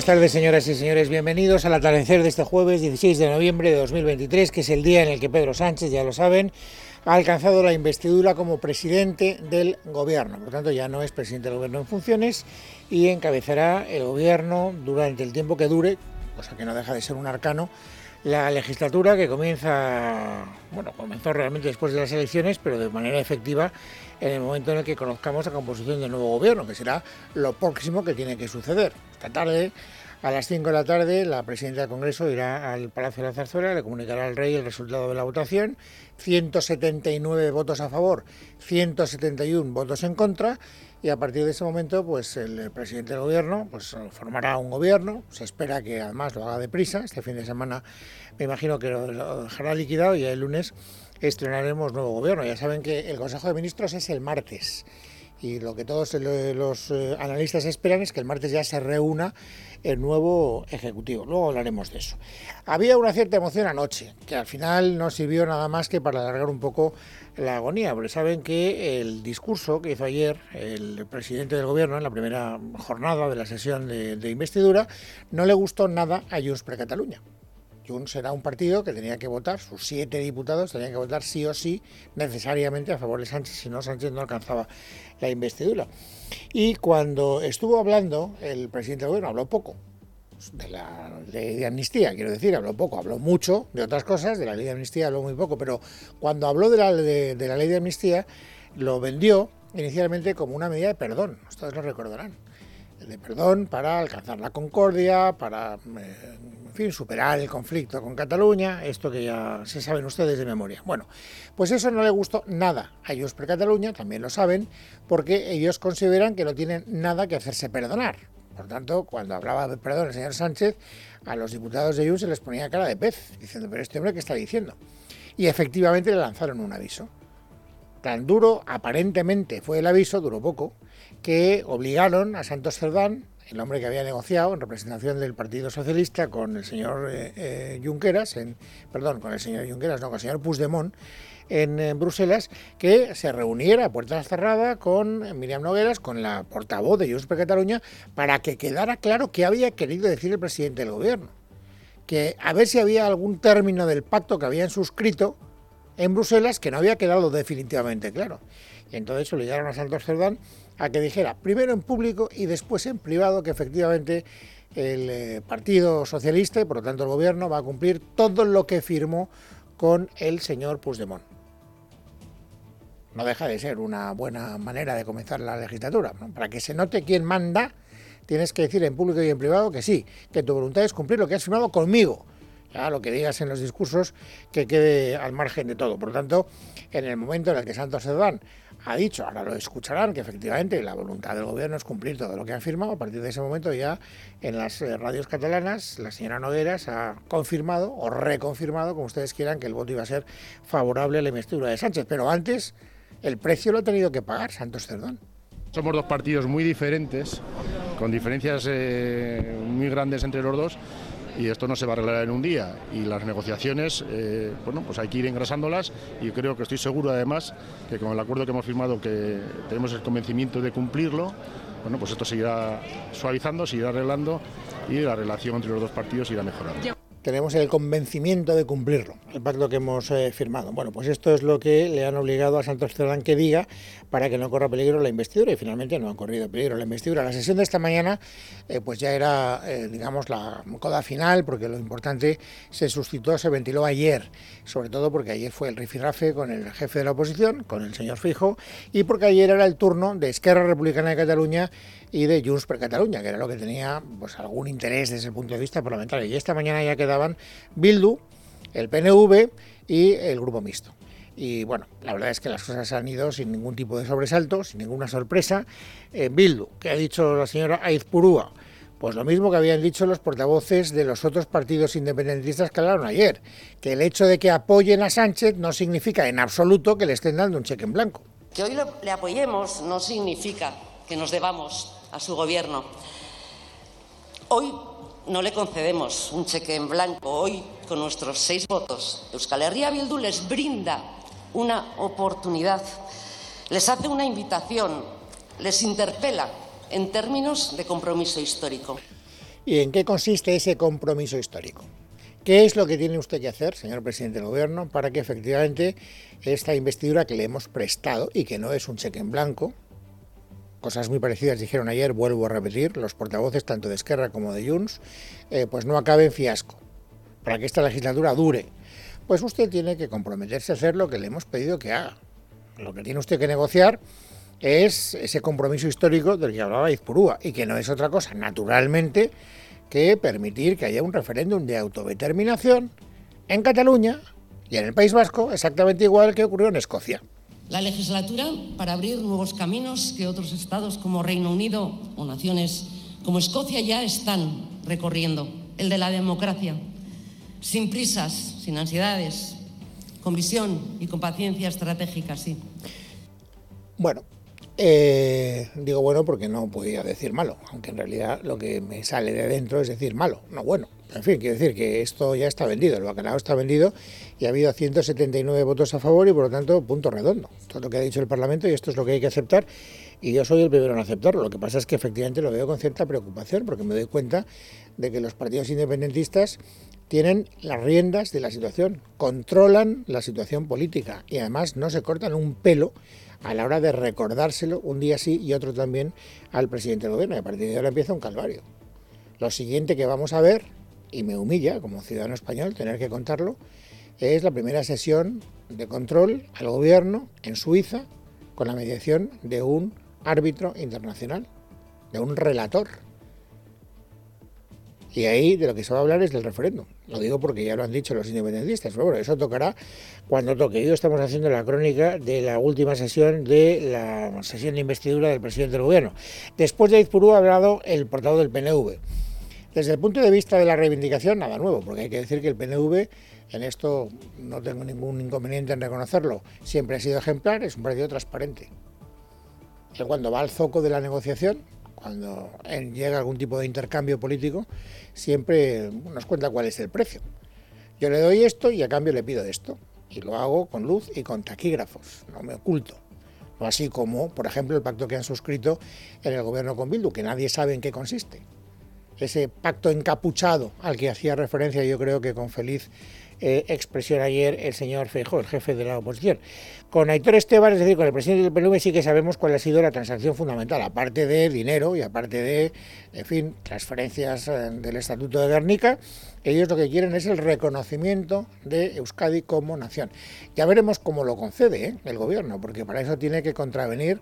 Buenas tardes, señoras y señores. Bienvenidos al atardecer de este jueves 16 de noviembre de 2023, que es el día en el que Pedro Sánchez, ya lo saben, ha alcanzado la investidura como presidente del gobierno. Por tanto, ya no es presidente del gobierno en funciones y encabezará el gobierno durante el tiempo que dure, cosa que no deja de ser un arcano, la legislatura que comienza, bueno, comenzó realmente después de las elecciones, pero de manera efectiva en el momento en el que conozcamos la composición del nuevo gobierno, que será lo próximo que tiene que suceder. Esta tarde, a las 5 de la tarde, la presidenta del Congreso irá al Palacio de la Zarzuela, le comunicará al rey el resultado de la votación, 179 votos a favor, 171 votos en contra, y a partir de ese momento, pues el presidente del gobierno pues, formará un gobierno, se espera que además lo haga deprisa, este fin de semana me imagino que lo, dejará liquidado y el lunes estrenaremos nuevo gobierno. Ya saben que el Consejo de Ministros es el martes y lo que todos los eh, analistas esperan es que el martes ya se reúna el nuevo Ejecutivo. Luego hablaremos de eso. Había una cierta emoción anoche, que al final no sirvió nada más que para alargar un poco la agonía, porque saben que el discurso que hizo ayer el presidente del Gobierno en la primera jornada de la sesión de, de investidura no le gustó nada a Junts per Cataluña. Junts será un partido que tenía que votar, sus siete diputados tenían que votar sí o sí necesariamente a favor de Sánchez, si no Sánchez no alcanzaba la investidura. Y cuando estuvo hablando, el presidente del gobierno habló poco de la ley de amnistía, quiero decir, habló poco, habló mucho de otras cosas, de la ley de amnistía habló muy poco, pero cuando habló de la, de, la ley de amnistía, lo vendió inicialmente como una medida de perdón, ustedes lo recordarán de perdón para alcanzar la concordia, para eh, en fin, superar el conflicto con Cataluña, esto que ya se saben ustedes de memoria. Bueno, pues eso no le gustó nada a ellos por Cataluña, también lo saben, porque ellos consideran que no tienen nada que hacerse perdonar. Por tanto, cuando hablaba de perdón el señor Sánchez, a los diputados de ellos se les ponía cara de pez, diciendo, pero este hombre, ¿qué está diciendo? Y efectivamente le lanzaron un aviso. Tan duro, aparentemente fue el aviso, duró poco, que obligaron a Santos Cerdán el hombre que había negociado en representación del Partido Socialista con el señor eh, eh, Junqueras, en, perdón, con el señor Junqueras, no, con el señor Puigdemont, en, Bruselas, que se reuniera a puertas cerradas con Miriam Nogueras, con la portavoz de Junts Cataluña, para que quedara claro qué había querido decir el presidente del gobierno. Que a ver si había algún término del pacto que habían suscrito en Bruselas que no había quedado definitivamente claro. Y entonces obligaron a Santos Cerdán a que dijera primero en público y después en privado que efectivamente el eh, Partido Socialista y por lo tanto el Gobierno va a cumplir todo lo que firmó con el señor Puigdemont. No deja de ser una buena manera de comenzar la legislatura. Para que se note quién manda, tienes que decir en público y en privado que sí, que tu voluntad es cumplir lo que has firmado conmigo Lo que digas en los discursos que quede al margen de todo. Por lo tanto, en el momento en el que Santos Cerdán ha dicho, ahora lo escucharán, que efectivamente la voluntad del gobierno es cumplir todo lo que han firmado, a partir de ese momento ya en las eh, radios catalanas la señora Nogueras ha confirmado o reconfirmado, como ustedes quieran, que el voto iba a ser favorable a la investidura de Sánchez. Pero antes el precio lo ha tenido que pagar Santos Cerdán. Somos dos partidos muy diferentes, con diferencias eh, muy grandes entre los dos y esto no se va a arreglar en un día. Y las negociaciones, eh, bueno, pues hay que ir engrasándolas y creo que estoy seguro además que con el acuerdo que hemos firmado que tenemos el convencimiento de cumplirlo, bueno, pues esto seguirá suavizando, seguirá arreglando y la relación entre los dos partidos irá mejorando tenemos el convencimiento de cumplirlo, el pacto que hemos eh, firmado. Bueno, pues esto es lo que le han obligado a Santos Cerdán que diga para que no corra peligro la investidura y finalmente no ha corrido peligro la investidura. La sesión de esta mañana eh, pues ya era, eh, digamos, la coda final porque lo importante se suscitó, se ventiló ayer, sobre todo porque ayer fue el rifirrafe con el jefe de la oposición, con el señor Fijo, y porque ayer era el turno de Esquerra Republicana de Cataluña y de Junts per Cataluña, que era lo que tenía pues algún interés desde el punto de vista parlamentario. Y esta mañana ya quedaban Bildu, el PNV y el Grupo Mixto. Y bueno, la verdad es que las cosas han ido sin ningún tipo de sobresalto, sin ninguna sorpresa. Eh, Bildu, que ha dicho la señora Aizpurúa, pues lo mismo que habían dicho los portavoces de los otros partidos independentistas que hablaron ayer, que el hecho de que apoyen a Sánchez no significa en absoluto que le estén dando un cheque en blanco. Que hoy le apoyemos no significa que nos debamos a su gobierno. Hoy no le concedemos un cheque en blanco. Hoy, con nuestros seis votos, Euskal Herria Bildu les brinda una oportunidad, les hace una invitación, les interpela en términos de compromiso histórico. ¿Y en qué consiste ese compromiso histórico? ¿Qué es lo que tiene usted que hacer, señor presidente del Gobierno, para que efectivamente esta investidura que le hemos prestado y que no es un cheque en blanco, cosas muy parecidas dijeron ayer, vuelvo a repetir, los portavoces tanto de Esquerra como de Junts, eh, pues no acabe en fiasco, para que esta legislatura dure. Pues usted tiene que comprometerse a hacer lo que le hemos pedido que haga. Lo que tiene usted que negociar es ese compromiso histórico del que hablaba Izpurúa, y que no es otra cosa, naturalmente, que permitir que haya un referéndum de autodeterminación en Cataluña y en el País Vasco, exactamente igual que ocurrió en Escocia la legislatura para abrir nuevos caminos que otros estados como Reino Unido o naciones como Escocia ya están recorriendo, el de la democracia, sin prisas, sin ansiedades, con visión y con paciencia estratégica, sí. Bueno, eh, digo bueno porque no podía decir malo, aunque en realidad lo que me sale de dentro es decir malo, no bueno. En fin, quiero decir que esto ya está vendido, el bacalao está vendido y ha habido 179 votos a favor y por lo tanto punto redondo. Todo lo que ha dicho el Parlamento y esto es lo que hay que aceptar y yo soy el primero en aceptarlo. Lo que pasa es que efectivamente lo veo con cierta preocupación porque me doy cuenta de que los partidos independentistas tienen las riendas de la situación, controlan la situación política y además no se cortan un pelo a la hora de recordárselo un día sí y otro también al presidente del gobierno. Y a partir de ahora empieza un calvario. Lo siguiente que vamos a ver y me humilla como ciudadano español tener que contarlo, es la primera sesión de control al gobierno en Suiza con la mediación de un árbitro internacional, de un relator. Y ahí de lo que se va a hablar es del referéndum. Lo digo porque ya lo han dicho los independentistas, pero bueno, eso tocará cuando toque. Hoy estamos haciendo la crónica de la última sesión de la sesión de investidura del presidente del gobierno. Después de Izpurú ha hablado el portavoz del PNV. Desde el punto de vista de la reivindicación, nada nuevo, porque hay que decir que el PNV, en esto no tengo ningún inconveniente en reconocerlo, siempre ha sido ejemplar, es un partido transparente. Que cuando va al zoco de la negociación, cuando llega algún tipo de intercambio político, siempre nos cuenta cuál es el precio. Yo le doy esto y a cambio le pido esto. Y lo hago con luz y con taquígrafos, no me oculto. No así como, por ejemplo, el pacto que han suscrito en el gobierno con Bildu, que nadie sabe en qué consiste ese pacto encapuchado al que hacía referencia yo creo que con feliz eh, expresión ayer el señor Feijóo, el jefe de la oposición. Con Aitor Esteban, es decir, con el presidente del PNV sí que sabemos cuál ha sido la transacción fundamental, aparte de dinero y aparte de, en fin, transferencias eh, del Estatuto de Guernica, ellos lo que quieren es el reconocimiento de Euskadi como nación. Ya veremos cómo lo concede ¿eh? el gobierno, porque para eso tiene que contravenir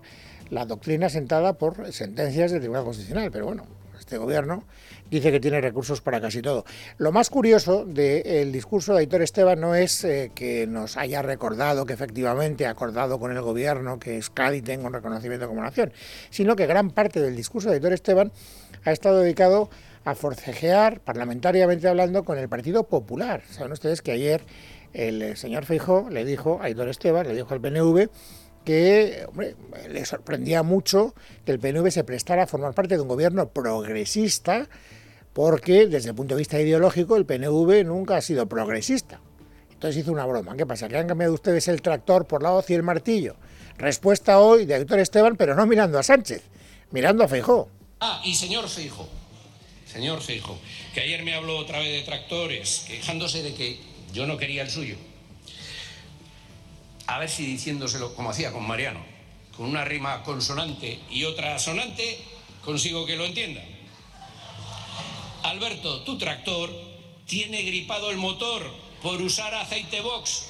la doctrina sentada por sentencias del Tribunal Constitucional, pero bueno, este gobierno, dice que tiene recursos para casi todo. Lo más curioso del discurso de Aitor Esteban no es eh, que nos haya recordado que efectivamente ha acordado con el gobierno que Euskadi tenga un reconocimiento como nación, sino que gran parte del discurso de Aitor Esteban ha estado dedicado a forcejear, parlamentariamente hablando, con el Partido Popular. Saben ustedes que ayer el señor Feijóo le dijo a Aitor Esteban, le dijo al PNV, que le sorprendía mucho que el PNV se prestara a formar parte de un gobierno progresista, porque desde el punto de vista ideológico el PNV nunca ha sido progresista. Entonces hizo una broma. ¿Qué pasa? ¿Que han cambiado ustedes el tractor por la hoz y el martillo? Respuesta hoy de Héctor Esteban, pero no mirando a Sánchez, mirando a Feijó. Ah, y señor Feijó, señor Feijó, que ayer me habló otra vez de tractores, quejándose de que yo no quería el suyo a ver si diciéndoselo como hacía con Mariano, con una rima consonante y otra sonante, consigo que lo entienda. Alberto, tu tractor tiene gripado el motor por usar aceite box.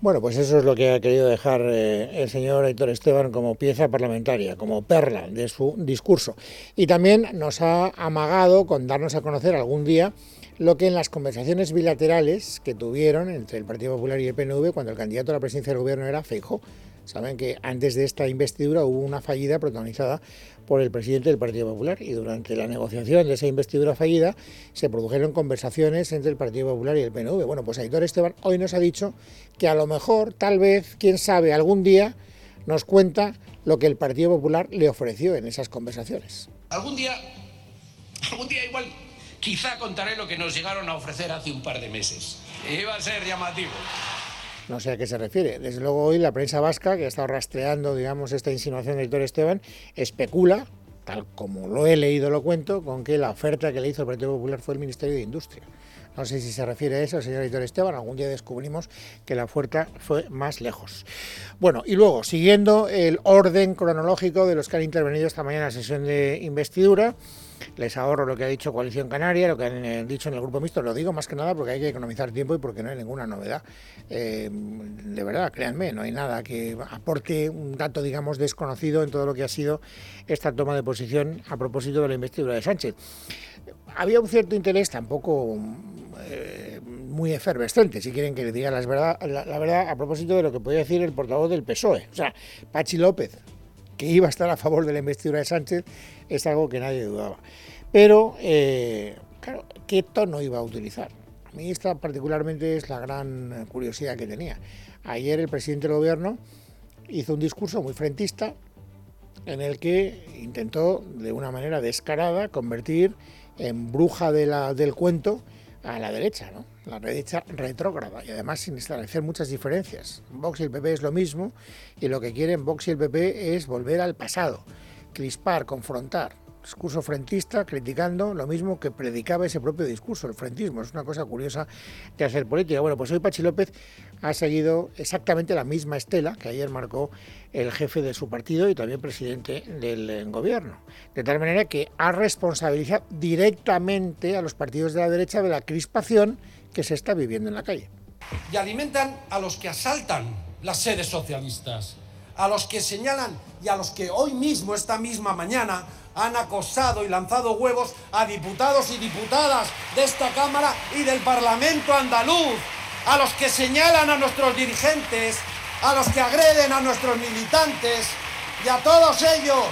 Bueno, pues eso es lo que ha querido dejar eh, el señor Héctor Esteban como pieza parlamentaria, como perla de su discurso. Y también nos ha amagado con darnos a conocer algún día lo que en las conversaciones bilaterales que tuvieron entre el Partido Popular y el PNV cuando el candidato a la presidencia del gobierno era Feijóo. Saben que antes de esta investidura hubo una fallida protagonizada por el presidente del Partido Popular y durante la negociación de esa investidura fallida se produjeron conversaciones entre el Partido Popular y el PNV. Bueno, pues Aitor Esteban hoy nos ha dicho que a lo mejor, tal vez, quién sabe, algún día nos cuenta lo que el Partido Popular le ofreció en esas conversaciones. Algún día, algún día igual Quizá contaré lo que nos llegaron a ofrecer hace un par de meses. Iba a ser llamativo. No sé a qué se refiere. Desde luego hoy la prensa vasca, que ha estado rastreando, digamos, esta insinuación de Héctor Esteban, especula, tal como lo he leído, lo cuento, con que la oferta que le hizo el Partido Popular fue el Ministerio de Industria. No sé si se refiere a eso, señor Héctor Esteban. Algún día descubrimos que la oferta fue más lejos. Bueno, y luego, siguiendo el orden cronológico de los que han intervenido esta mañana en la sesión de investidura, les ahorro lo que ha dicho Coalición Canaria, lo que han eh, dicho en el grupo mixto, lo digo más que nada porque hay que economizar tiempo y porque no hay ninguna novedad. Eh, de verdad, créanme, no hay nada que aporte un dato, digamos, desconocido en todo lo que ha sido esta toma de posición a propósito de la investidura de Sánchez. Había un cierto interés, tampoco eh, muy efervescente, si quieren que le diga la verdad, la verdad, a propósito de lo que podía decir el portavoz del PSOE, o sea, Pachi López, que iba a estar a favor de la investidura de Sánchez, es algo que nadie dudaba. Pero, eh, claro, ¿qué tono iba a utilizar? A mí esta particularmente es la gran curiosidad que tenía. Ayer el presidente del gobierno hizo un discurso muy frentista en el que intentó de una manera descarada convertir en bruja del cuento a la derecha, ¿no? la derecha retrógrada y además sin establecer muchas diferencias. Vox y el PP es lo mismo y lo que quieren Vox y el PP es volver al pasado crispar, confrontar. Discurso frentista criticando lo mismo que predicaba ese propio discurso, el frentismo. Es una cosa curiosa de hacer política. Bueno, pues hoy Pachi López ha seguido exactamente la misma estela que ayer marcó el jefe de su partido y también presidente del eh, gobierno. De tal manera que ha responsabilizado directamente a los partidos de la derecha de la crispación que se está viviendo en la calle. Y alimentan a los que asaltan las sedes socialistas a los que señalan y a los que hoy mismo, esta misma mañana, han acosado y lanzado huevos a diputados y diputadas de esta Cámara y del Parlamento andaluz, a los que señalan a nuestros dirigentes, a los que agreden a nuestros militantes y a todos ellos,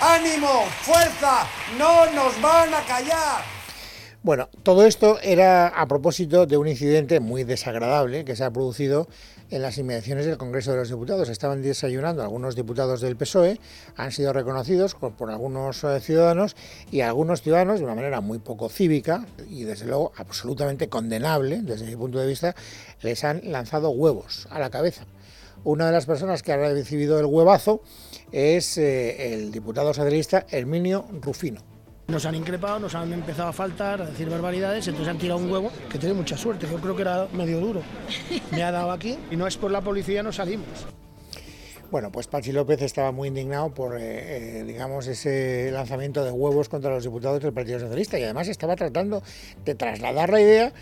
ánimo, fuerza, no nos van a callar. Bueno, todo esto era a propósito de un incidente muy desagradable que se ha producido en las inmediaciones del Congreso de los Diputados. Estaban desayunando algunos diputados del PSOE, han sido reconocidos por, algunos eh, ciudadanos y algunos ciudadanos, de una manera muy poco cívica y desde luego absolutamente condenable desde mi punto de vista, les han lanzado huevos a la cabeza. Una de las personas que ha recibido el huevazo es eh, el diputado socialista Herminio Rufino. Nos han increpado, nos han empezado a faltar, a decir barbaridades, entonces han tirado un huevo que tiene mucha suerte. Yo creo que era medio duro. Me ha dado aquí y no es por la policía, no salimos. Bueno, pues Pachi López estaba muy indignado por, eh, eh, digamos, ese lanzamiento de huevos contra los diputados del Partido Socialista y además estaba tratando de trasladar la idea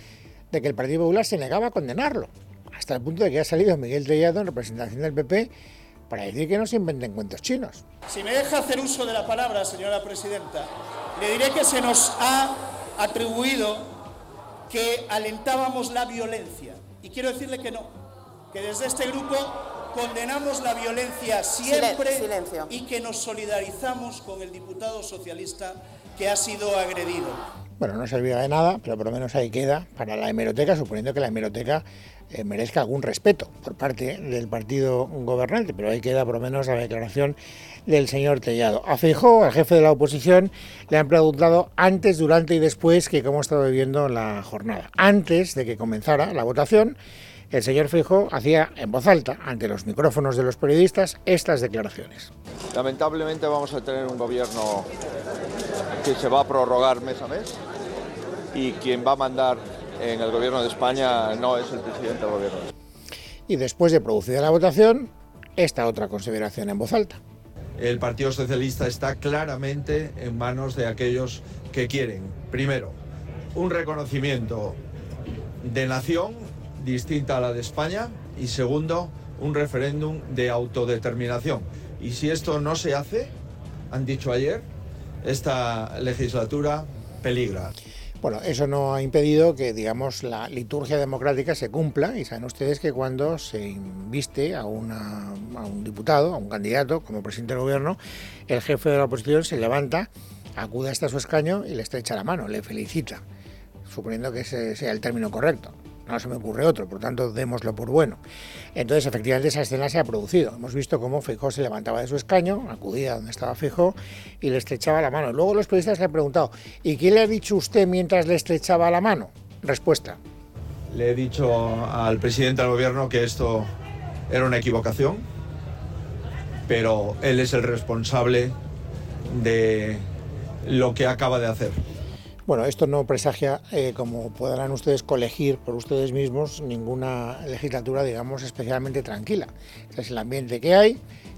de que el Partido Popular se negaba a condenarlo, hasta el punto de que ha salido Miguel Tellado en representación del PP para decir que no se inventen cuentos chinos. Si me deja hacer uso de la palabra, señora presidenta, le diré que se nos ha atribuido que alentábamos la violencia. Y quiero decirle que no, que desde este grupo condenamos la violencia siempre y que nos solidarizamos con el diputado socialista que ha sido agredido. Bueno, no servía de nada, pero por lo menos ahí queda para la hemeroteca, suponiendo que la hemeroteca eh, merezca algún respeto por parte del partido gobernante, pero ahí queda por lo menos la declaración del señor Tellado. A Feijó, al jefe de la oposición, le han preguntado antes, durante y después que cómo estaba viviendo la jornada. Antes de que comenzara la votación, el señor Feijó hacía en voz alta, ante los micrófonos de los periodistas, estas declaraciones. Lamentablemente vamos a tener un gobierno que se va a prorrogar mes a mes y quien va a mandar en el gobierno de España no es el presidente del gobierno. Y después de producida la votación, esta otra consideración en voz alta. El Partido Socialista está claramente en manos de aquellos que quieren, primero, un reconocimiento de nación distinta a la de España y segundo, un referéndum de autodeterminación. Y si esto no se hace, han dicho ayer, esta legislatura peligra. Bueno, eso no ha impedido que, digamos, la liturgia democrática se cumpla y saben ustedes que cuando se inviste a, a un diputado, a un candidato como presidente del gobierno, el jefe de la oposición se levanta, acude hasta su escaño y le estrecha la mano, le felicita, suponiendo que ese sea el término correcto no se me ocurre otro, por tanto démoslo por bueno. Entonces, efectivamente, esa escena se ha producido. Hemos visto cómo Fijó se levantaba de su escaño, acudía donde estaba Fijó y le estrechaba la mano. Luego los periodistas le han preguntado, ¿y qué le ha dicho usted mientras le estrechaba la mano? Respuesta. Le he dicho al presidente del gobierno que esto era una equivocación, pero él es el responsable de lo que acaba de hacer. Bueno, esto no presagia, eh, como podrán ustedes colegir por ustedes mismos, ninguna legislatura, digamos, especialmente tranquila. Es el ambiente que hay,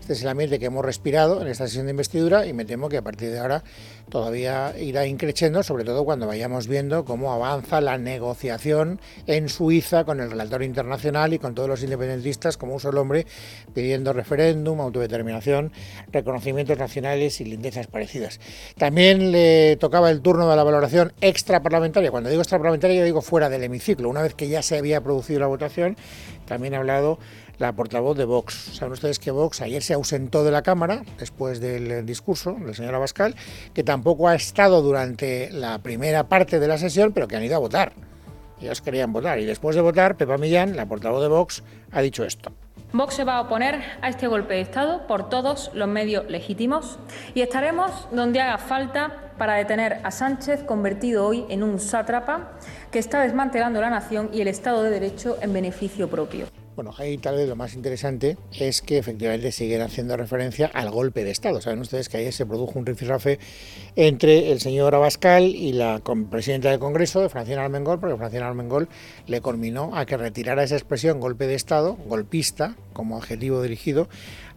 este es el ambiente que hemos respirado en esta sesión de investidura y me temo que a partir de ahora todavía irá increciendo, sobre todo cuando vayamos viendo cómo avanza la negociación en Suiza con el relator internacional y con todos los independentistas como un solo hombre pidiendo referéndum, autodeterminación, reconocimientos nacionales y lindezas parecidas. También le tocaba el turno de la valoración extraparlamentaria. Cuando digo extraparlamentaria, yo digo fuera del hemiciclo. Una vez que ya se había producido la votación, también ha hablado la portavoz de Vox. Saben ustedes que Vox ayer se ausentó de la Cámara después del discurso de la señora Bascal, que tampoco ha estado durante la primera parte de la sesión, pero que han ido a votar. Ellos querían votar. Y después de votar, Pepa Millán, la portavoz de Vox, ha dicho esto. Vox se va a oponer a este golpe de Estado por todos los medios legítimos y estaremos donde haga falta para detener a Sánchez, convertido hoy en un sátrapa que está desmantelando la nación y el Estado de Derecho en beneficio propio. Bueno, ahí tal vez lo más interesante es que efectivamente siguen haciendo referencia al golpe de Estado. Saben ustedes que ayer se produjo un rifirrafe entre el señor Abascal y la presidenta del Congreso, de Francina Armengol, porque Francina Armengol le conminó a que retirara esa expresión golpe de Estado, golpista, como adjetivo dirigido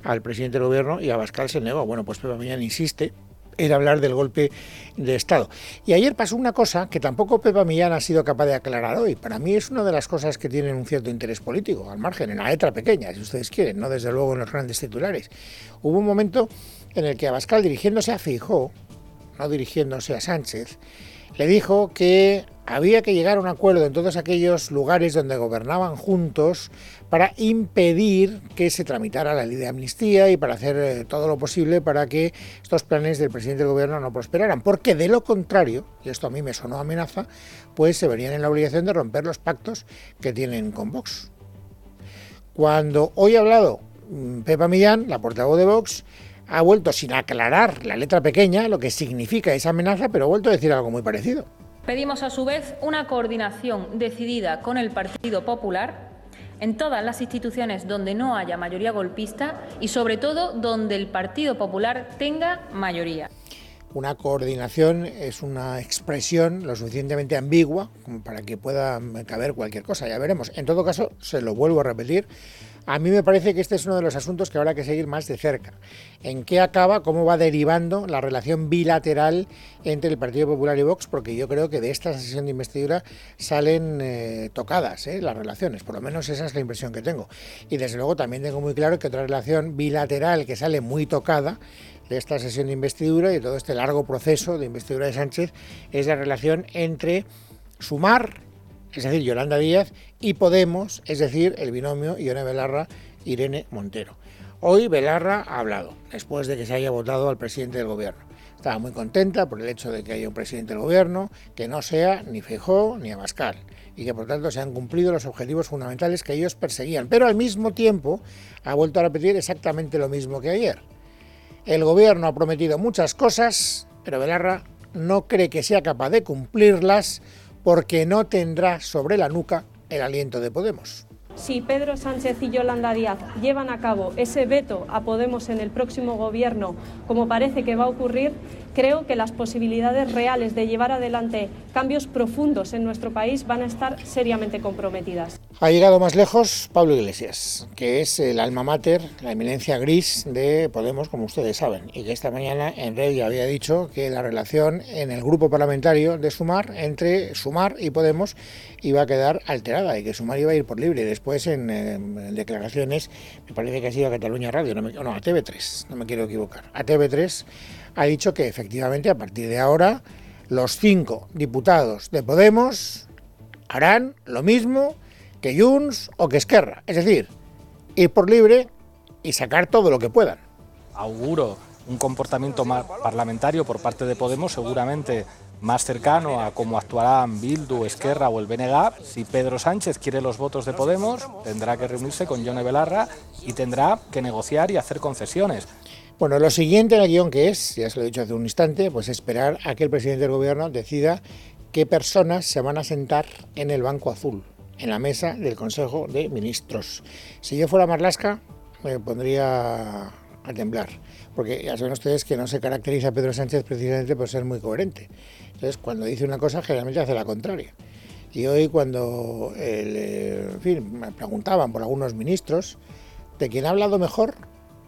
al presidente del gobierno, y Abascal se negó. Bueno, pues Pepa Millán insiste era hablar del golpe de Estado. Y ayer pasó una cosa que tampoco Pepa Millán ha sido capaz de aclarar hoy. Para mí es una de las cosas que tienen un cierto interés político, al margen, en la letra pequeña, si ustedes quieren, no desde luego en los grandes titulares. Hubo un momento en el que Abascal, dirigiéndose a Fijó, no dirigiéndose a Sánchez, le dijo que había que llegar a un acuerdo en todos aquellos lugares donde gobernaban juntos para impedir que se tramitara la ley de amnistía y para hacer eh, todo lo posible para que estos planes del presidente del gobierno no prosperaran. Porque de lo contrario, y esto a mí me sonó amenaza, pues se verían en la obligación de romper los pactos que tienen con Vox. Cuando hoy ha hablado mm, Pepa Millán, la portavoz de Vox, ha vuelto sin aclarar la letra pequeña, lo que significa esa amenaza, pero ha vuelto a decir algo muy parecido. Pedimos a su vez una coordinación decidida con el Partido Popular en todas las instituciones donde no haya mayoría golpista y sobre todo donde el Partido Popular tenga mayoría. Una coordinación es una expresión lo suficientemente ambigua como para que pueda caber cualquier cosa, ya veremos. En todo caso, se lo vuelvo a repetir, A mí me parece que este es uno de los asuntos que habrá que seguir más de cerca. ¿En qué acaba, cómo va derivando la relación bilateral entre el Partido Popular y Vox? Porque yo creo que de esta sesión de investidura salen eh, tocadas eh, las relaciones, por lo menos esa es la impresión que tengo. Y desde luego también tengo muy claro que otra relación bilateral que sale muy tocada de esta sesión de investidura y de todo este largo proceso de investidura de Sánchez es la relación entre Sumar, es decir, Yolanda Díaz, y Podemos, es decir, el binomio Ione Belarra, Irene Montero. Hoy Belarra ha hablado, después de que se haya votado al presidente del gobierno. Estaba muy contenta por el hecho de que haya un presidente del gobierno que no sea ni Feijó ni Abascal y que por tanto se han cumplido los objetivos fundamentales que ellos perseguían. Pero al mismo tiempo ha vuelto a repetir exactamente lo mismo que ayer. El gobierno ha prometido muchas cosas, pero Belarra no cree que sea capaz de cumplirlas porque no tendrá sobre la nuca el aliento de Podemos. Si Pedro Sánchez y Yolanda Díaz llevan a cabo ese veto a Podemos en el próximo gobierno, como parece que va a ocurrir, creo que las posibilidades reales de llevar adelante cambios profundos en nuestro país van a estar seriamente comprometidas. Ha llegado más lejos Pablo Iglesias, que es el alma mater, la eminencia gris de Podemos, como ustedes saben, y que esta mañana en ya había dicho que la relación en el grupo parlamentario de Sumar, entre Sumar y Podemos, iba a quedar alterada y que Sumar iba a ir por libre. Después, en, declaraciones, me parece que ha sido a Cataluña Radio, no, no, a TV3, no me quiero equivocar, a TV3 ha dicho que efectivamente a partir de ahora los cinco diputados de Podemos harán lo mismo que Junts o que Esquerra, es decir, ir por libre y sacar todo lo que puedan. Auguro un comportamiento parlamentario por parte de Podemos seguramente más cercano a cómo actuarán Bildu, Esquerra o el BNG. Si Pedro Sánchez quiere los votos de Podemos, tendrá que reunirse con Yone Belarra y tendrá que negociar y hacer concesiones. Bueno, lo siguiente en el guion que es, ya se lo he dicho hace un instante, pues esperar a que el presidente del gobierno decida qué personas se van a sentar en el Banco Azul, en la mesa del Consejo de Ministros. Si yo fuera Marlasca, me pondría a temblar, porque ya saben ustedes que no se caracteriza Pedro Sánchez precisamente por ser muy coherente. Entonces, cuando dice una cosa, generalmente hace la contraria. Y hoy cuando, eh, en fin, me preguntaban por algunos ministros, de quién ha hablado mejor,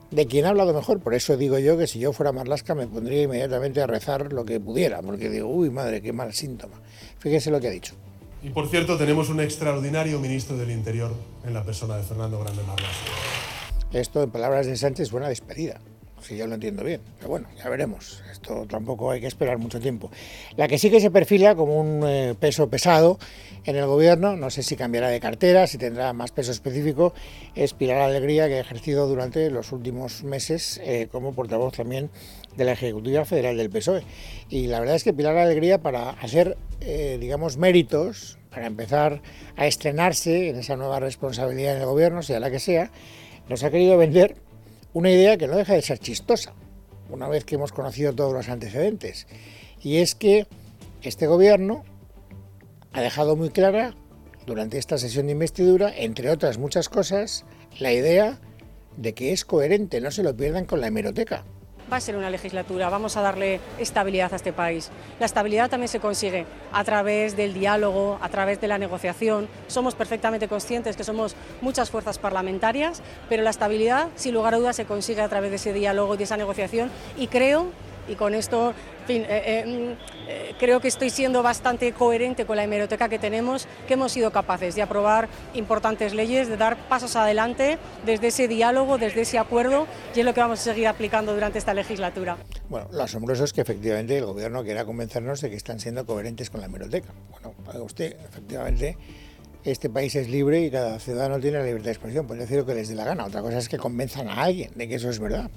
de quien ha hablado mejor. Por eso digo yo que si yo fuera Marlasca me pondría inmediatamente a rezar lo que pudiera, porque digo, uy, madre, qué mal síntoma. Fíjese lo que ha dicho. Y por cierto, tenemos un extraordinario ministro del Interior en la persona de Fernando Grande Marlasca. Esto, en palabras de Sánchez, buena despedida si yo lo entiendo bien. Pero bueno, ya veremos. Esto tampoco hay que esperar mucho tiempo. La que sí que se perfila como un eh, peso pesado en el gobierno, no sé si cambiará de cartera, si tendrá más peso específico, es Pilar Alegría, que ha ejercido durante los últimos meses eh, como portavoz también de la Ejecutiva Federal del PSOE. Y la verdad es que Pilar Alegría, para hacer, eh, digamos, méritos, para empezar a estrenarse en esa nueva responsabilidad en el gobierno, sea la que sea, nos ha querido vender una idea que no deja de ser chistosa, una vez que hemos conocido todos los antecedentes, y es que este gobierno ha dejado muy clara durante esta sesión de investidura, entre otras muchas cosas, la idea de que es coherente, no se lo pierdan con la hemeroteca va a ser una legislatura, vamos a darle estabilidad a este país. La estabilidad también se consigue a través del diálogo, a través de la negociación. Somos perfectamente conscientes que somos muchas fuerzas parlamentarias, pero la estabilidad, sin lugar a dudas, se consigue a través de ese diálogo y de esa negociación y creo y con esto fin, eh, eh, mm, eh, creo que estoy siendo bastante coherente con la hemeroteca que tenemos, que hemos sido capaces de aprobar importantes leyes, de dar pasos adelante desde ese diálogo, desde ese acuerdo, y es lo que vamos a seguir aplicando durante esta legislatura. Bueno, lo asombroso es que efectivamente el Gobierno quiera convencernos de que están siendo coherentes con la hemeroteca. Bueno, usted, efectivamente, este país es libre y cada ciudadano tiene la libertad de expresión, puede decir lo que les dé la gana. Otra cosa es que convenzan a alguien de que eso es verdad.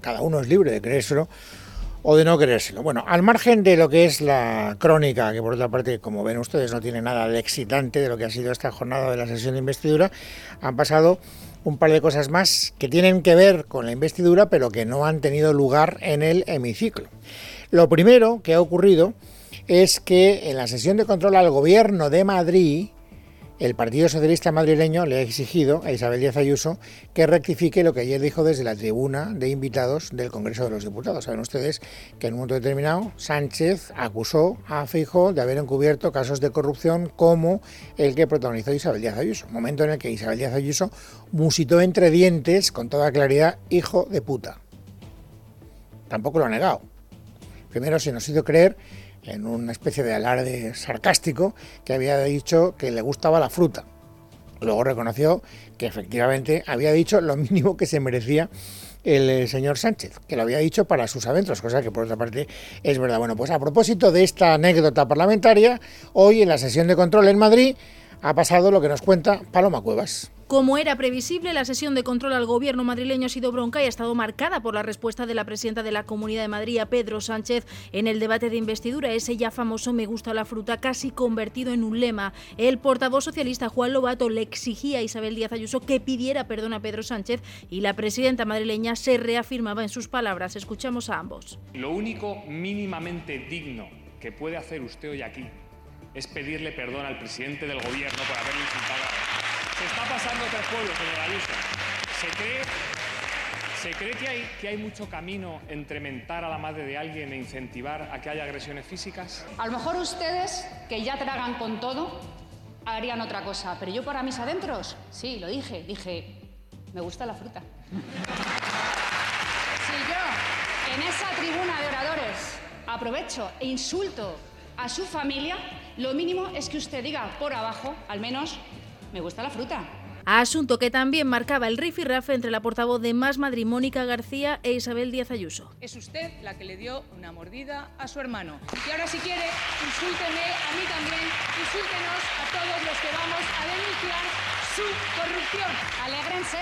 cada uno es libre de creérselo o de no creérselo. Bueno, al margen de lo que es la crónica, que por otra parte, como ven ustedes, no tiene nada de excitante de lo que ha sido esta jornada de la sesión de investidura, han pasado un par de cosas más que tienen que ver con la investidura, pero que no han tenido lugar en el hemiciclo. Lo primero que ha ocurrido es que en la sesión de control al gobierno de Madrid, el Partido Socialista madrileño le ha exigido a Isabel Díaz Ayuso que rectifique lo que ayer dijo desde la tribuna de invitados del Congreso de los Diputados. Saben ustedes que en un momento determinado Sánchez acusó a Feijóo de haber encubierto casos de corrupción como el que protagonizó Isabel Díaz Ayuso. Momento en el que Isabel Díaz Ayuso musitó entre dientes con toda claridad, hijo de puta. Tampoco lo ha negado. Primero se nos hizo creer en una especie de alarde sarcástico que había dicho que le gustaba la fruta. Luego reconoció que efectivamente había dicho lo mínimo que se merecía el eh, señor Sánchez, que lo había dicho para sus adentros, cosa que por otra parte es verdad. Bueno, pues a propósito de esta anécdota parlamentaria, hoy en la sesión de control en Madrid ha pasado lo que nos cuenta Paloma Cuevas. Como era previsible, la sesión de control al gobierno madrileño ha sido bronca y ha estado marcada por la respuesta de la presidenta de la Comunidad de Madrid, Pedro Sánchez, en el debate de investidura. Ese ya famoso me gusta la fruta, casi convertido en un lema. El portavoz socialista Juan Lobato le exigía a Isabel Díaz Ayuso que pidiera perdón a Pedro Sánchez y la presidenta madrileña se reafirmaba en sus palabras. Escuchamos a ambos. Lo único mínimamente digno que puede hacer usted hoy aquí es pedirle perdón al presidente del gobierno por haberle insultado se está pasando otro pueblo, señora Ayuso. ¿Se cree, ¿Se cree que, hay, que hay mucho camino entre mentar a la madre de alguien e incentivar a que haya agresiones físicas? A lo mejor ustedes, que ya tragan con todo, harían otra cosa. Pero yo para mis adentros, sí, lo dije. Dije, me gusta la fruta. Si yo en esa tribuna de oradores aprovecho e insulto a su familia, lo mínimo es que usted diga por abajo, al menos, me gusta la fruta. Asunto que también marcaba el rifirrafe entre la portavoz de Más Madrid, Mónica García, e Isabel Díaz Ayuso. Es usted la que le dio una mordida a su hermano. Y ahora si quiere, insúlteme a mí también, insúltenos a todos los que vamos a denunciar su corrupción. Alégrense.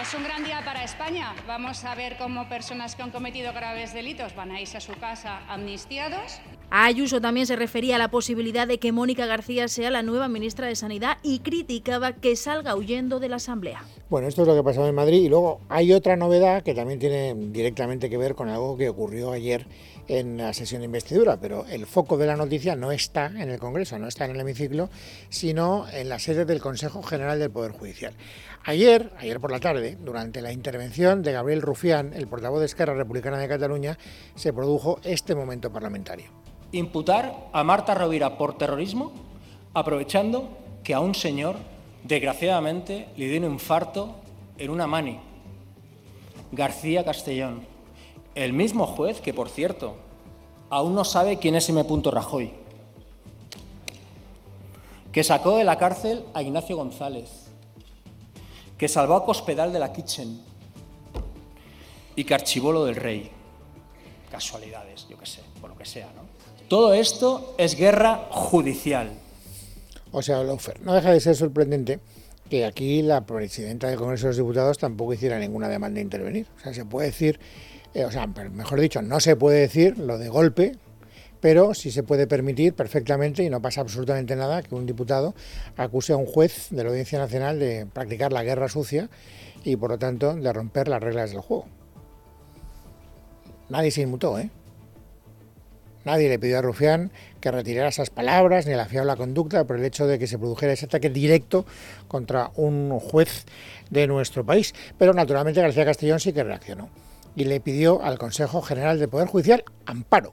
Es un gran día para España. Vamos a ver cómo personas que han cometido graves delitos van a irse a su casa amnistiados. Ayuso también se refería a la posibilidad de que Mónica García sea la nueva ministra de Sanidad y criticaba que salga huyendo de la Asamblea. Bueno, esto es lo que pasó en Madrid y luego hay otra novedad que también tiene directamente que ver con algo que ocurrió ayer en la sesión de investidura, pero el foco de la noticia no está en el Congreso, no está en el hemiciclo, sino en la sede del Consejo General del Poder Judicial. Ayer, ayer por la tarde, durante la intervención de Gabriel Rufián, el portavoz de Esquerra Republicana de Cataluña, se produjo este momento parlamentario imputar a Marta Rovira por terrorismo, aprovechando que a un señor, desgraciadamente, le dio un infarto en una mani. García Castellón, el mismo juez que, por cierto, aún no sabe quién es M. Rajoy, que sacó de la cárcel a Ignacio González, que salvó a Cospedal de la Kitchen y que archivó lo del rey. Casualidades, yo qué sé, por lo que sea, ¿no? Todo esto es guerra judicial. O sea, Lofer, no deja de ser sorprendente que aquí la presidenta del Congreso de los Diputados tampoco hiciera ninguna demanda de intervenir. O sea, se puede decir, eh, o sea, mejor dicho, no se puede decir lo de golpe, pero sí se puede permitir perfectamente, y no pasa absolutamente nada, que un diputado acuse a un juez de la Audiencia Nacional de practicar la guerra sucia y, por lo tanto, de romper las reglas del juego. Nadie se inmutó, ¿eh? Nadie le pidió a Rufián que retirara esas palabras ni la fiable conducta por el hecho de que se produjera ese ataque directo contra un juez de nuestro país. Pero naturalmente García Castellón sí que reaccionó y le pidió al Consejo General del Poder Judicial amparo.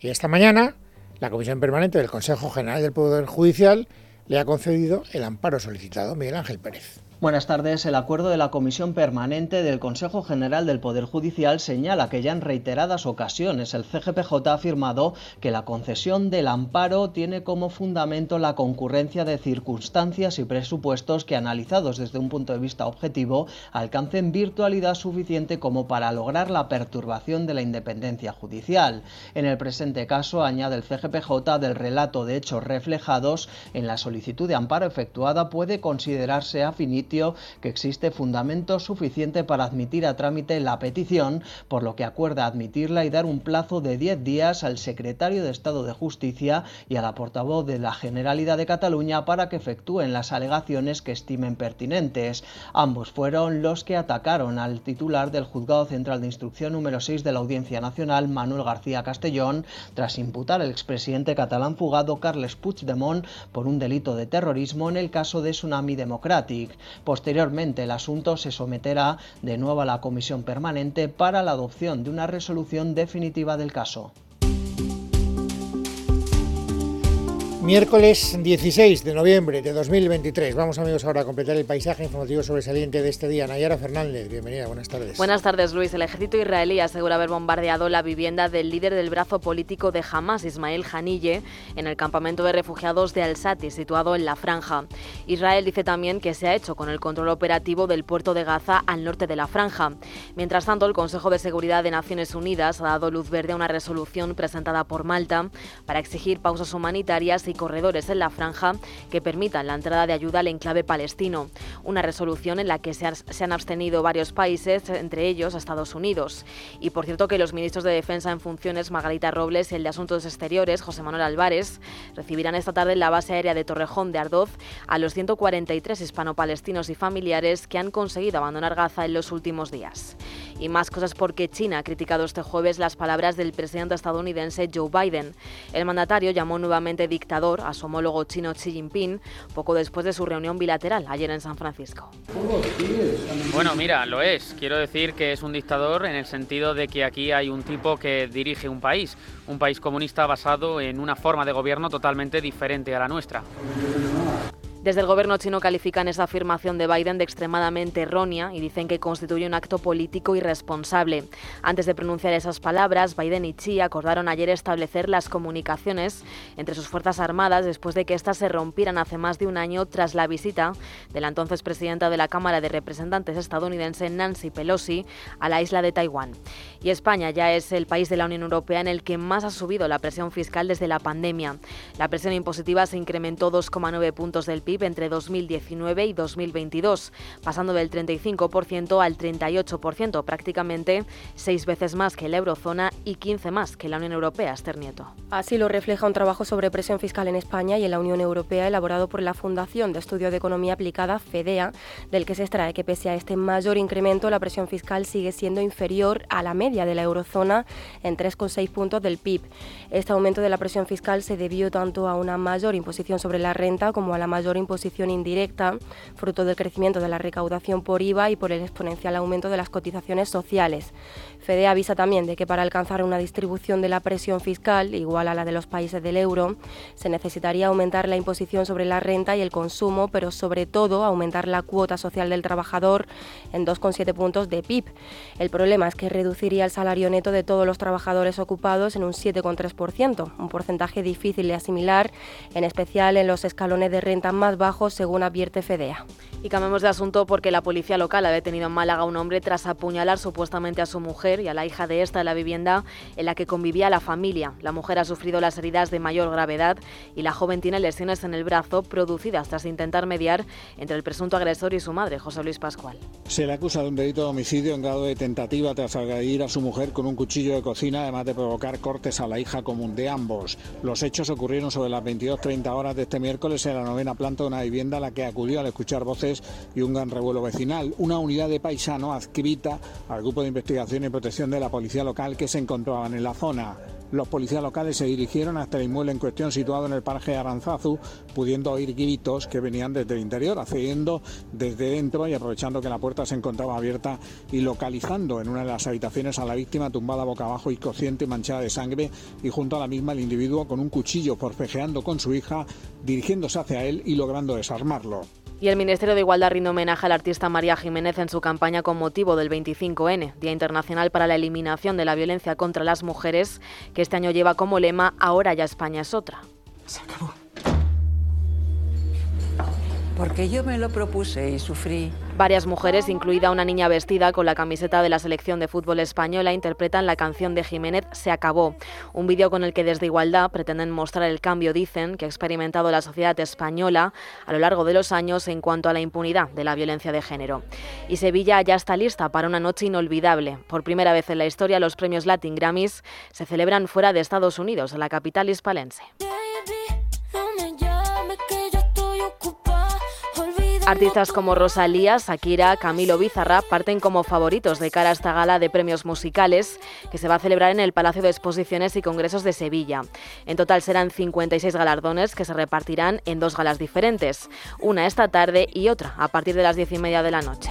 Y esta mañana la Comisión Permanente del Consejo General del Poder Judicial le ha concedido el amparo solicitado Miguel Ángel Pérez. Buenas tardes. El acuerdo de la Comisión Permanente del Consejo General del Poder Judicial señala que ya en reiteradas ocasiones el CGPJ ha afirmado que la concesión del amparo tiene como fundamento la concurrencia de circunstancias y presupuestos que, analizados desde un punto de vista objetivo, alcancen virtualidad suficiente como para lograr la perturbación de la independencia judicial. En el presente caso, añade el CGPJ del relato de hechos reflejados en la solicitud de amparo efectuada puede considerarse afinito que existe fundamento suficiente para admitir a trámite la petición, por lo que acuerda admitirla y dar un plazo de 10 días al secretario de Estado de Justicia y a la portavoz de la Generalidad de Cataluña para que efectúen las alegaciones que estimen pertinentes. Ambos fueron los que atacaron al titular del Juzgado Central de Instrucción número 6 de la Audiencia Nacional, Manuel García Castellón, tras imputar al expresidente catalán fugado Carles Puigdemont por un delito de terrorismo en el caso de Tsunami Democratic. Posteriormente, el asunto se someterá de nuevo a la Comisión Permanente para la adopción de una resolución definitiva del caso. Miércoles 16 de noviembre de 2023. Vamos amigos ahora a completar el paisaje informativo sobresaliente de este día. Nayara Fernández, bienvenida, buenas tardes. Buenas tardes Luis. El ejército israelí asegura haber bombardeado la vivienda del líder del brazo político de Hamas, Ismael Hanille, en el campamento de refugiados de Al-Sati, situado en la franja. Israel dice también que se ha hecho con el control operativo del puerto de Gaza al norte de la franja. Mientras tanto, el Consejo de Seguridad de Naciones Unidas ha dado luz verde a una resolución presentada por Malta para exigir pausas humanitarias y corredores en la franja que permitan la entrada de ayuda al enclave palestino. Una resolución en la que se, han abstenido varios países, entre ellos Estados Unidos. Y por cierto que los ministros de Defensa en funciones, Margarita Robles, y el de Asuntos Exteriores, José Manuel Álvarez, recibirán esta tarde en la base aérea de Torrejón de Ardoz a los 143 hispano-palestinos y familiares que han conseguido abandonar Gaza en los últimos días. Y más cosas porque China ha criticado este jueves las palabras del presidente estadounidense Joe Biden. El mandatario llamó nuevamente dictador a su homólogo chino Xi Jinping poco después de su reunión bilateral ayer en San Francisco. Bueno, mira, lo es. Quiero decir que es un dictador en el sentido de que aquí hay un tipo que dirige un país, un país comunista basado en una forma de gobierno totalmente diferente a la nuestra. Desde el gobierno chino califican esa afirmación de Biden de extremadamente errónea y dicen que constituye un acto político irresponsable. Antes de pronunciar esas palabras, Biden y Xi acordaron ayer establecer las comunicaciones entre sus Fuerzas Armadas después de que éstas se rompieran hace más de un año tras la visita de la entonces presidenta de la Cámara de Representantes estadounidense Nancy Pelosi a la isla de Taiwán. Y España ya es el país de la Unión Europea en el que más ha subido la presión fiscal desde la pandemia. La presión impositiva se incrementó 2,9 puntos del PIB entre 2019 y 2022, pasando del 35% al 38%, prácticamente seis veces más que la eurozona y 15 más que la Unión Europea. Esther Nieto. Así lo refleja un trabajo sobre presión fiscal en España y en la Unión Europea elaborado por la Fundación de Estudio de Economía Aplicada, FEDEA, del que se extrae que pese a este mayor incremento, la presión fiscal sigue siendo inferior a la media de la eurozona en 3,6 puntos del PIB. Este aumento de la presión fiscal se debió tanto a una mayor imposición sobre la renta como a la mayor imposición indirecta, fruto del crecimiento de la recaudación por IVA y por el exponencial aumento de las cotizaciones sociales. FEDE avisa también de que para alcanzar una distribución de la presión fiscal igual a la de los países del euro, se necesitaría aumentar la imposición sobre la renta y el consumo, pero sobre todo aumentar la cuota social del trabajador en 2,7 puntos de PIB. El problema es que reduciría el salario neto de todos los trabajadores ocupados en un 7,3%, un porcentaje difícil de asimilar, en especial en los escalones de renta más bajos, según advierte FEDEA. Y cambiamos de asunto porque la policía local ha detenido en Málaga a un hombre tras apuñalar supuestamente a su mujer y a la hija de esta en la vivienda en la que convivía la familia. La mujer ha sufrido las heridas de mayor gravedad y la joven tiene lesiones en el brazo producidas tras intentar mediar entre el presunto agresor y su madre, José Luis Pascual. Se le acusa de un delito de homicidio en grado de tentativa tras agredir a su mujer con un cuchillo de cocina, además de provocar cortes a la hija común de ambos. Los hechos ocurrieron sobre las 22.30 horas de este miércoles en la novena planta de una vivienda a la que acudió al escuchar voces y un gran revuelo vecinal. Una unidad de paisano adscrita al grupo de investigación y protección de la policía local que se encontraban en la zona. Los policías locales se dirigieron hasta el inmueble en cuestión situado en el paraje Aranzazu, pudiendo oír gritos que venían desde el interior, accediendo desde dentro y aprovechando que la puerta se encontraba abierta y localizando en una de las habitaciones a la víctima tumbada boca abajo, y manchada de sangre, y junto a la misma el individuo con un cuchillo forcejeando con su hija, dirigiéndose hacia él y logrando desarmarlo. Y el Ministerio de Igualdad rinde homenaje al artista María Jiménez en su campaña con motivo del 25N, Día Internacional para la Eliminación de la Violencia contra las Mujeres, que este año lleva como lema Ahora ya España es otra. Se acabó. Porque yo me lo propuse y sufrí. Varias mujeres, incluida una niña vestida con la camiseta de la selección de fútbol española, interpretan la canción de Jiménez Se acabó, un vídeo con el que desde Igualdad pretenden mostrar el cambio, dicen, que ha experimentado la sociedad española a lo largo de los años en cuanto a la impunidad de la violencia de género. Y Sevilla ya está lista para una noche inolvidable. Por primera vez en la historia, los premios Latin Grammys se celebran fuera de Estados Unidos, en la capital hispalense. Artistas como Rosalía, Shakira, Camilo Bizarra parten como favoritos de cara a esta gala de premios musicales que se va a celebrar en el Palacio de Exposiciones y Congresos de Sevilla. En total serán 56 galardones que se repartirán en dos galas diferentes, una esta tarde y otra a partir de las diez y media de la noche.